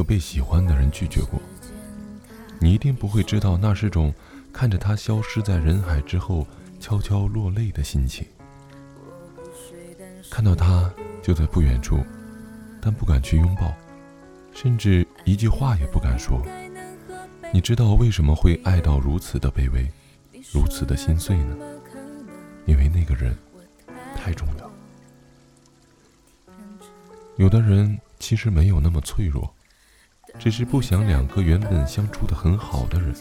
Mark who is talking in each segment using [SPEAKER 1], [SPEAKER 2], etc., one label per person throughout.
[SPEAKER 1] 有被喜欢的人拒绝过，你一定不会知道那是种看着他消失在人海之后悄悄落泪的心情。看到他就在不远处，但不敢去拥抱，甚至一句话也不敢说。你知道为什么会爱到如此的卑微，如此的心碎呢？因为那个人太重要。有的人其实没有那么脆弱，只是不想两个原本相处的很好的人，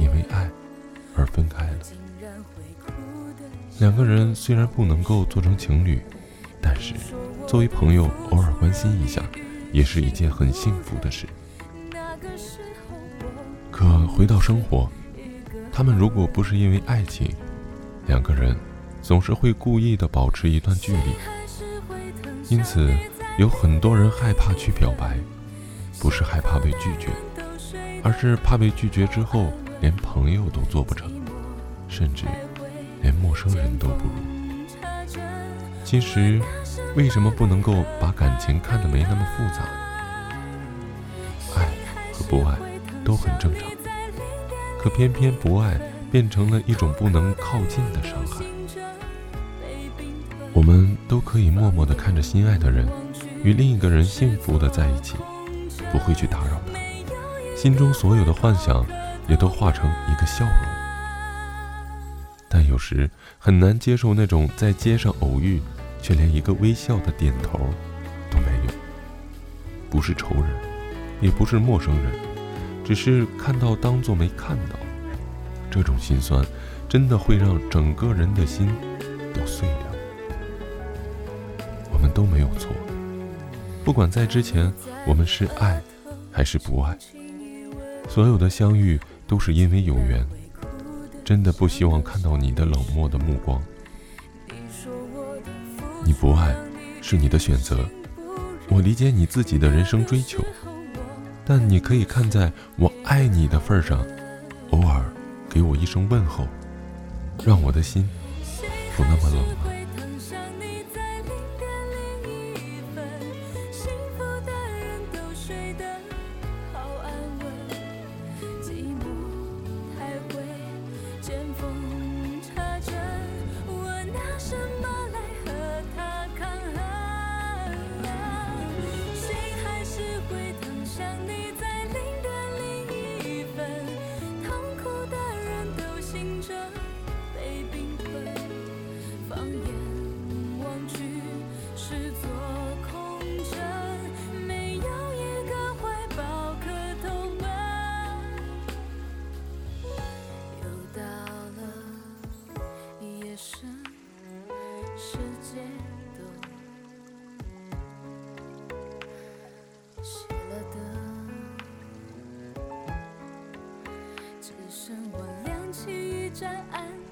[SPEAKER 1] 因为爱而分开了。两个人虽然不能够做成情侣，但是作为朋友偶尔关心一下，也是一件很幸福的事。可回到生活，他们如果不是因为爱情，两个人总是会故意的保持一段距离，因此。有很多人害怕去表白，不是害怕被拒绝，而是怕被拒绝之后连朋友都做不成，甚至连陌生人都不如。其实，为什么不能够把感情看得没那么复杂？爱和不爱都很正常，可偏偏不爱变成了一种不能靠近的伤害。我们都可以默默地看着心爱的人。与另一个人幸福的在一起，不会去打扰他，心中所有的幻想也都化成一个笑容。但有时很难接受那种在街上偶遇，却连一个微笑的点头都没有。不是仇人，也不是陌生人，只是看到当做没看到。这种心酸，真的会让整个人的心都碎了。我们都没有错。不管在之前我们是爱还是不爱，所有的相遇都是因为有缘。真的不希望看到你的冷漠的目光。你不爱是你的选择，我理解你自己的人生追求，但你可以看在我爱你的份上，偶尔给我一声问候，让我的心不那么冷了剑锋。
[SPEAKER 2] 世界都熄了灯，只剩我亮起一盏暗。